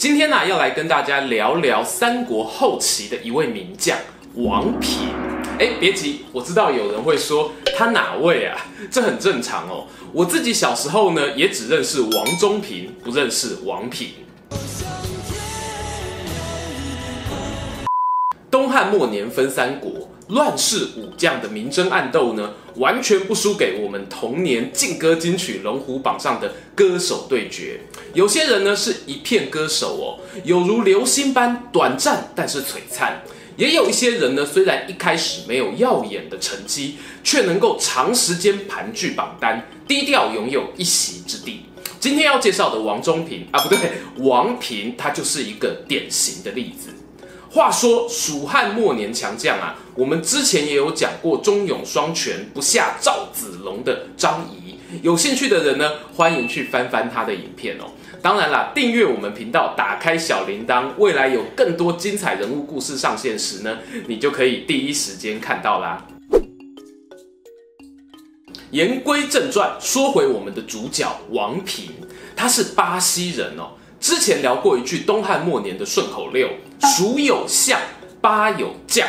今天呢、啊，要来跟大家聊聊三国后期的一位名将王平。哎，别急，我知道有人会说他哪位啊？这很正常哦。我自己小时候呢，也只认识王中平，不认识王平。东汉末年分三国。乱世武将的明争暗斗呢，完全不输给我们童年劲歌金曲龙虎榜上的歌手对决。有些人呢是一片歌手哦，有如流星般短暂但是璀璨；也有一些人呢，虽然一开始没有耀眼的成绩，却能够长时间盘踞榜单，低调拥有一席之地。今天要介绍的王中平啊，不对，王平，他就是一个典型的例子。话说蜀汉末年强将啊，我们之前也有讲过忠勇双全不下赵子龙的张仪，有兴趣的人呢，欢迎去翻翻他的影片哦。当然啦，订阅我们频道，打开小铃铛，未来有更多精彩人物故事上线时呢，你就可以第一时间看到啦。言归正传，说回我们的主角王平，他是巴西人哦。之前聊过一句东汉末年的顺口溜：“蜀有相，巴有将。”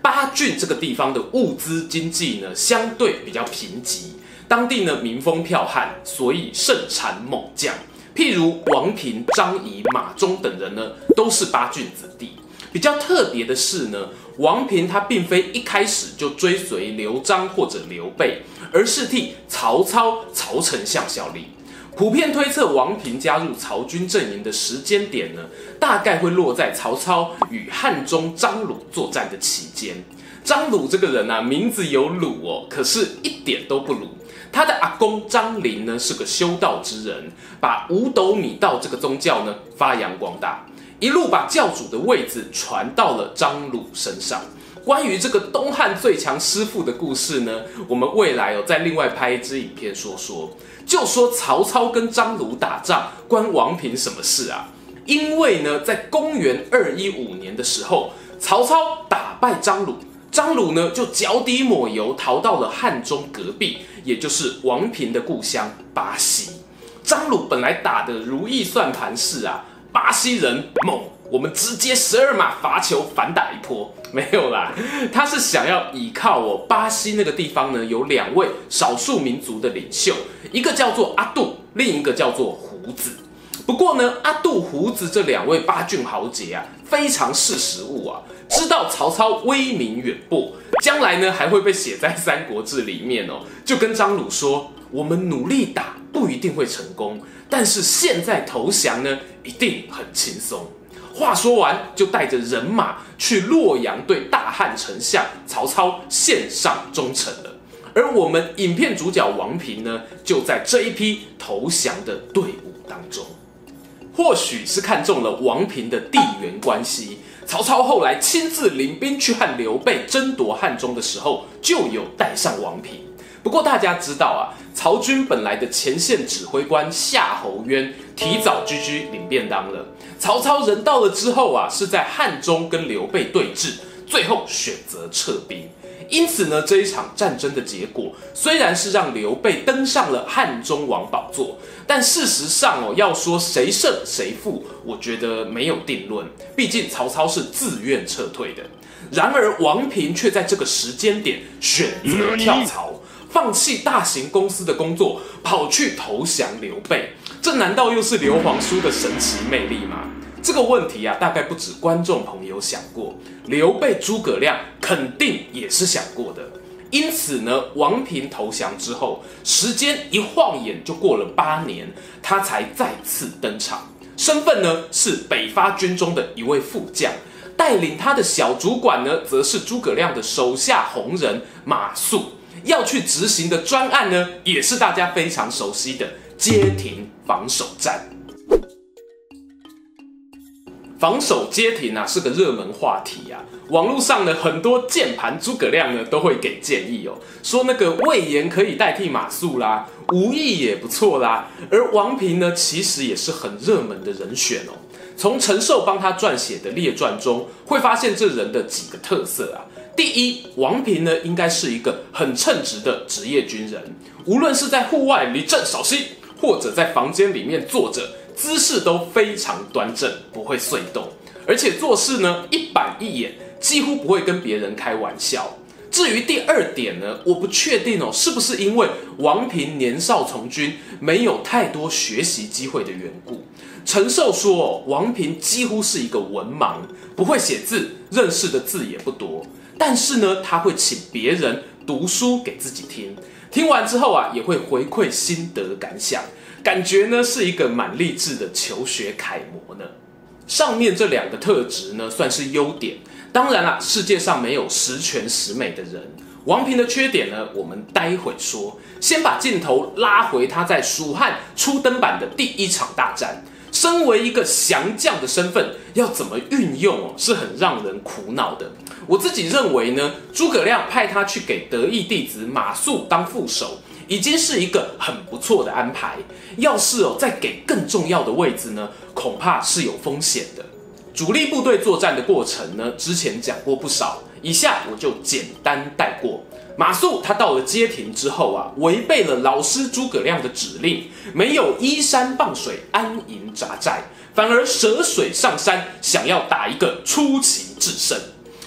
巴郡这个地方的物资经济呢，相对比较贫瘠，当地呢民风剽悍，所以盛产猛将。譬如王平、张仪、马忠等人呢，都是巴郡子弟。比较特别的是呢，王平他并非一开始就追随刘璋或者刘备，而是替曹操、曹丞相效力。普遍推测，王平加入曹军阵营的时间点呢，大概会落在曹操与汉中张鲁作战的期间。张鲁这个人啊，名字有鲁哦，可是一点都不鲁。他的阿公张陵呢，是个修道之人，把五斗米道这个宗教呢发扬光大，一路把教主的位子传到了张鲁身上。关于这个东汉最强师傅的故事呢，我们未来有再另外拍一支影片说说。就说曹操跟张鲁打仗，关王平什么事啊？因为呢，在公元二一五年的时候，曹操打败张鲁，张鲁呢就脚底抹油逃到了汉中隔壁，也就是王平的故乡巴西。张鲁本来打的如意算盘是啊，巴西人猛。我们直接十二码罚球反打一波，没有啦，他是想要依靠我巴西那个地方呢，有两位少数民族的领袖，一个叫做阿杜，另一个叫做胡子。不过呢，阿杜、胡子这两位巴郡豪杰啊，非常识时务啊，知道曹操威名远播，将来呢还会被写在《三国志》里面哦，就跟张鲁说：“我们努力打不一定会成功，但是现在投降呢，一定很轻松。”话说完，就带着人马去洛阳，对大汉丞相曹操献上忠诚了。而我们影片主角王平呢，就在这一批投降的队伍当中。或许是看中了王平的地缘关系，曹操后来亲自领兵去和刘备争夺汉中的时候，就有带上王平。不过大家知道啊，曹军本来的前线指挥官夏侯渊提早居居领便当了。曹操人到了之后啊，是在汉中跟刘备对峙，最后选择撤兵。因此呢，这一场战争的结果虽然是让刘备登上了汉中王宝座，但事实上哦，要说谁胜谁负，我觉得没有定论。毕竟曹操是自愿撤退的，然而王平却在这个时间点选择跳槽，放弃大型公司的工作，跑去投降刘备。这难道又是刘皇叔的神奇魅力吗？这个问题啊，大概不止观众朋友想过，刘备、诸葛亮肯定也是想过的。因此呢，王平投降之后，时间一晃眼就过了八年，他才再次登场，身份呢是北伐军中的一位副将，带领他的小主管呢，则是诸葛亮的手下红人马谡，要去执行的专案呢，也是大家非常熟悉的街亭防守战。防守街亭啊是个热门话题啊，网络上呢很多键盘诸葛亮呢都会给建议哦，说那个魏延可以代替马谡啦，吴懿也不错啦，而王平呢其实也是很热门的人选哦。从陈寿帮他撰写的列传中，会发现这人的几个特色啊。第一，王平呢应该是一个很称职的职业军人，无论是在户外立正稍息，或者在房间里面坐着。姿势都非常端正，不会碎动，而且做事呢一板一眼，几乎不会跟别人开玩笑。至于第二点呢，我不确定哦，是不是因为王平年少从军，没有太多学习机会的缘故。陈寿说，王平几乎是一个文盲，不会写字，认识的字也不多。但是呢，他会请别人读书给自己听，听完之后啊，也会回馈心得感想。感觉呢是一个蛮励志的求学楷模呢。上面这两个特质呢算是优点，当然啦，世界上没有十全十美的人。王平的缺点呢，我们待会说。先把镜头拉回他在蜀汉初登板的第一场大战。身为一个降将的身份，要怎么运用哦，是很让人苦恼的。我自己认为呢，诸葛亮派他去给得意弟子马谡当副手。已经是一个很不错的安排。要是哦再给更重要的位置呢，恐怕是有风险的。主力部队作战的过程呢，之前讲过不少，以下我就简单带过。马谡他到了街亭之后啊，违背了老师诸葛亮的指令，没有依山傍水安营扎寨，反而涉水上山，想要打一个出奇制胜。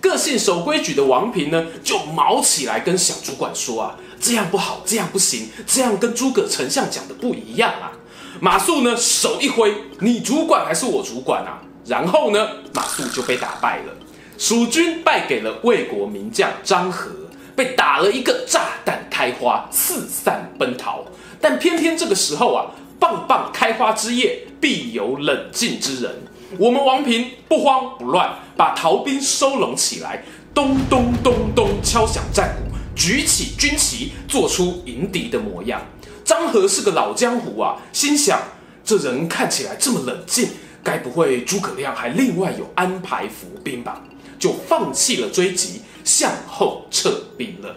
个性守规矩的王平呢，就毛起来跟小主管说啊。这样不好，这样不行，这样跟诸葛丞相讲的不一样啊！马谡呢，手一挥，你主管还是我主管啊？然后呢，马谡就被打败了，蜀军败给了魏国名将张合，被打了一个炸弹开花，四散奔逃。但偏偏这个时候啊，棒棒开花之夜，必有冷静之人。我们王平不慌不乱，把逃兵收拢起来，咚咚咚咚敲响战鼓。举起军旗，做出迎敌的模样。张合是个老江湖啊，心想这人看起来这么冷静，该不会诸葛亮还另外有安排伏兵吧？就放弃了追击，向后撤兵了。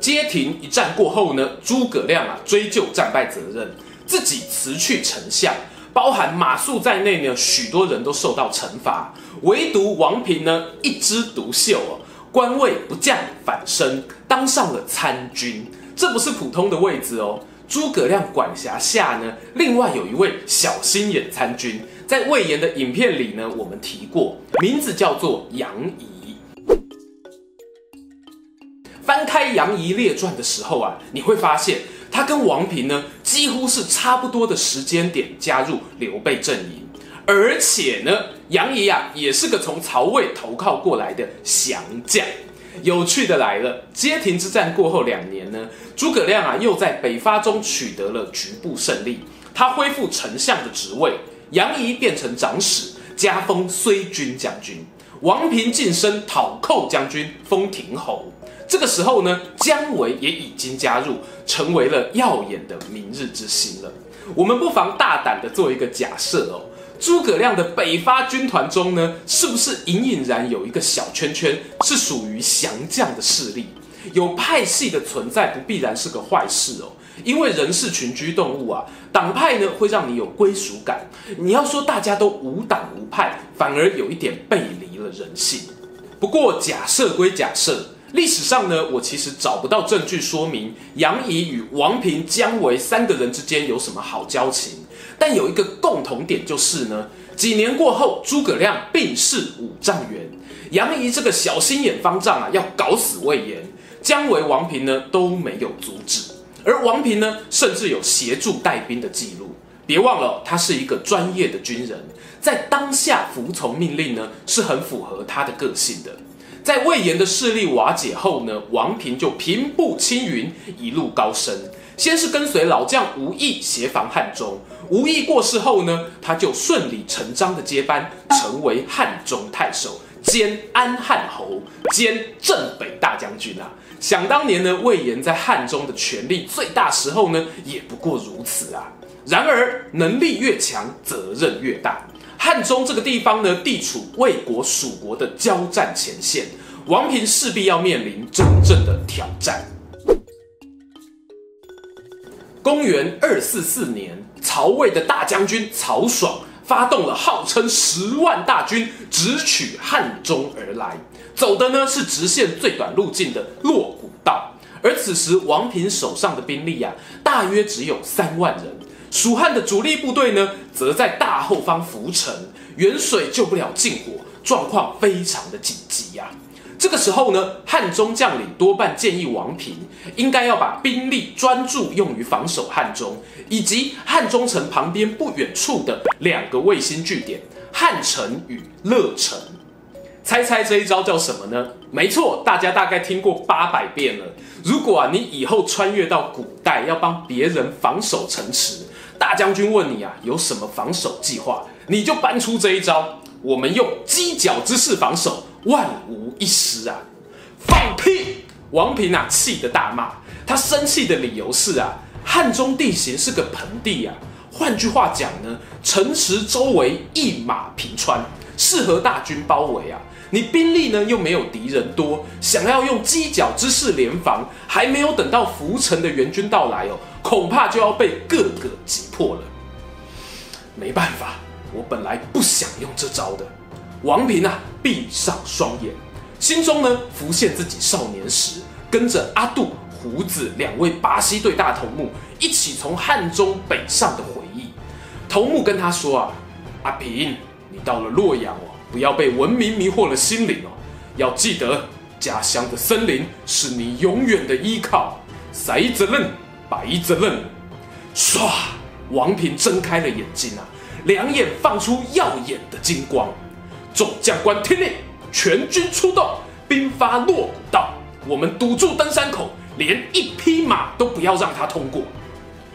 街亭一战过后呢，诸葛亮啊追究战败责任，自己辞去丞相，包含马谡在内呢，许多人都受到惩罚，唯独王平呢一枝独秀哦。官位不降反升，当上了参军，这不是普通的位置哦。诸葛亮管辖下呢，另外有一位小心眼参军，在魏延的影片里呢，我们提过，名字叫做杨仪。翻开杨仪列传的时候啊，你会发现他跟王平呢，几乎是差不多的时间点加入刘备阵营。而且呢，杨仪啊也是个从曹魏投靠过来的降将。有趣的来了，街亭之战过后两年呢，诸葛亮啊又在北伐中取得了局部胜利，他恢复丞相的职位，杨仪变成长史，加封睢军将军，王平晋升讨寇将军，封亭侯。这个时候呢，姜维也已经加入，成为了耀眼的明日之星了。我们不妨大胆的做一个假设哦。诸葛亮的北伐军团中呢，是不是隐隐然有一个小圈圈是属于降将的势力？有派系的存在不必然是个坏事哦，因为人是群居动物啊，党派呢会让你有归属感。你要说大家都无党无派，反而有一点背离了人性。不过假设归假设，历史上呢，我其实找不到证据说明杨仪与王平、姜维三个人之间有什么好交情。但有一个共同点就是呢，几年过后，诸葛亮病逝五丈原，杨仪这个小心眼方丈啊，要搞死魏延，姜维、王平呢都没有阻止，而王平呢，甚至有协助带兵的记录。别忘了，他是一个专业的军人，在当下服从命令呢，是很符合他的个性的。在魏延的势力瓦解后呢，王平就平步青云，一路高升。先是跟随老将吴懿协防汉中，吴懿过世后呢，他就顺理成章的接班，成为汉中太守，兼安汉侯，兼镇北大将军啊。想当年呢，魏延在汉中的权力最大时候呢，也不过如此啊。然而能力越强，责任越大。汉中这个地方呢，地处魏国蜀国的交战前线，王平势必要面临真正的挑战。公元二四四年，曹魏的大将军曹爽发动了号称十万大军，直取汉中而来，走的呢是直线最短路径的洛谷道。而此时王平手上的兵力呀、大约只有三万人。蜀汉的主力部队呢，则在大后方浮沉，远水救不了近火，状况非常的紧急呀、这个时候呢，汉中将领多半建议王平应该要把兵力专注用于防守汉中，以及汉中城旁边不远处的两个卫星据点汉城与乐城。猜猜这一招叫什么呢？没错，大家大概听过八百遍了。如果啊，你以后穿越到古代，要帮别人防守城池。大将军问你啊，有什么防守计划？你就搬出这一招，我们用犄角之势防守，万无一失啊！放屁！王平啊，气得大骂。他生气的理由是啊，汉中地形是个盆地啊，换句话讲呢，城池周围一马平川，适合大军包围啊。你兵力呢又没有敌人多，想要用犄角之势联防，还没有等到浮城的援军到来哦，恐怕就要被各个击破了。没办法，我本来不想用这招的。王平啊，闭上双眼，心中呢浮现自己少年时跟着阿杜、胡子两位巴西队大头目一起从汉中北上的回忆。头目跟他说啊，阿平，你到了洛阳哦。不要被文明迷惑了心灵哦！要记得，家乡的森林是你永远的依靠。塞子愣，白子愣，唰！王平睁开了眼睛啊，两眼放出耀眼的金光。众将官听令，全军出动，兵发洛谷道。我们堵住登山口，连一匹马都不要让他通过。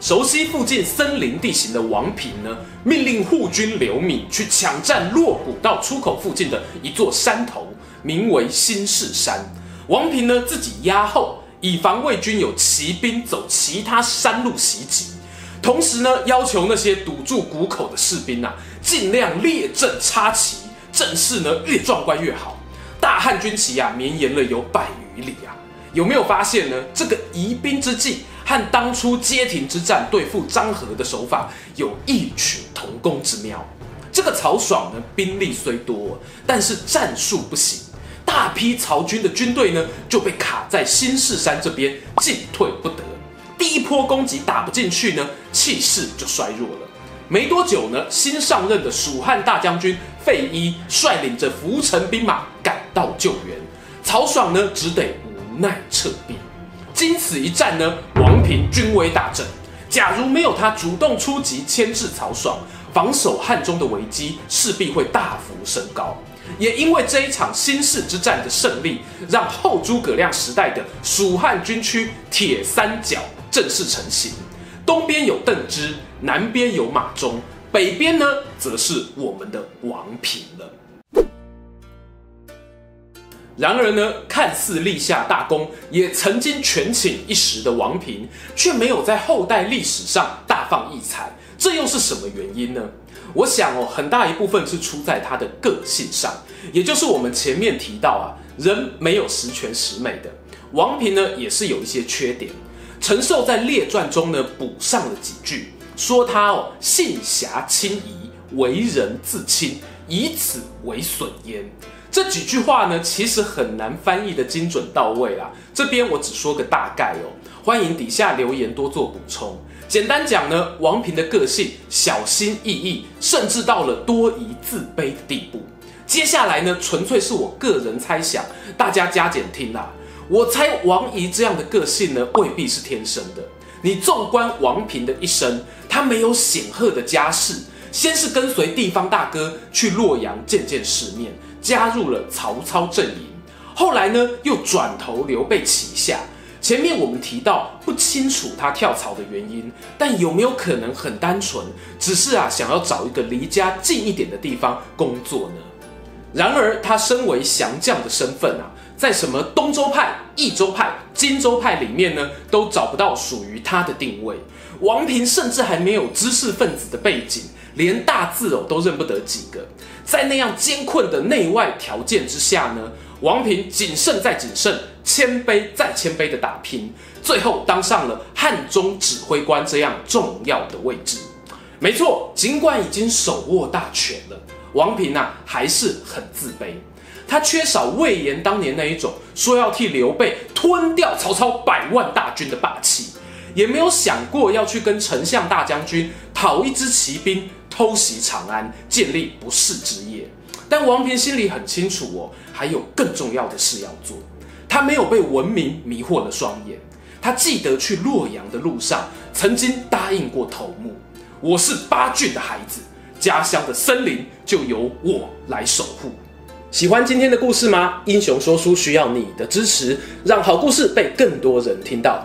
熟悉附近森林地形的王平呢，命令护军刘敏去抢占洛谷道出口附近的一座山头，名为新市山。王平呢自己压后，以防魏军有骑兵走其他山路袭击。同时呢，要求那些堵住谷口的士兵啊，尽量列阵插旗，阵势呢越壮观越好。大汉军旗啊，绵延了有百余里啊。有没有发现呢？这个疑兵之计和当初街亭之战对付张郃的手法有异曲同工之妙。这个曹爽呢，兵力虽多，但是战术不行，大批曹军的军队呢就被卡在新市山这边，进退不得。第一波攻击打不进去呢，气势就衰弱了。没多久呢，新上任的蜀汉大将军费禕率领着浮城兵马赶到救援，曹爽呢只得。无奈撤兵，经此一战呢，王平军威大振。假如没有他主动出击牵制曹爽，防守汉中的危机势必会大幅升高。也因为这一场新市之战的胜利，让后诸葛亮时代的蜀汉军区铁三角正式成型。东边有邓芝，南边有马忠，北边呢，则是我们的王平了。然而呢，看似立下大功，也曾经权倾一时的王平，却没有在后代历史上大放异彩，这又是什么原因呢？我想哦，很大一部分是出在他的个性上，也就是我们前面提到啊，人没有十全十美的。王平呢，也是有一些缺点。陈寿在列传中呢，补上了几句，说他哦，性狭轻疑，为人自轻，以此为损焉。这几句话呢，其实很难翻译的精准到位啦。这边我只说个大概哦，欢迎底下留言多做补充。简单讲呢，王平的个性小心翼翼，甚至到了多疑自卑的地步。接下来呢，纯粹是我个人猜想，大家加减听啦。我猜王仪这样的个性呢，未必是天生的。你纵观王平的一生，他没有显赫的家世，先是跟随地方大哥去洛阳见见世面。加入了曹操阵营，后来呢又转投刘备旗下。前面我们提到不清楚他跳槽的原因，但有没有可能很单纯，只是啊想要找一个离家近一点的地方工作呢？然而他身为降将的身份啊，在什么东周派、益州派、荆州派里面呢，都找不到属于他的定位。王平甚至还没有知识分子的背景，连大字哦都认不得几个。在那样艰困的内外条件之下呢，王平谨慎再谨慎，谦卑再谦卑的打拼，最后当上了汉中指挥官这样重要的位置。没错，尽管已经手握大权了，王平啊还是很自卑。他缺少魏延当年那一种说要替刘备吞掉曹操百万大军的霸气，也没有想过要去跟丞相大将军讨一支骑兵偷袭长安，建立不世之业。但王平心里很清楚哦，还有更重要的事要做。他没有被文明迷惑了双眼。他记得去洛阳的路上，曾经答应过头目：“我是八郡的孩子，家乡的森林就由我来守护。”喜欢今天的故事吗？英雄说书需要你的支持，让好故事被更多人听到。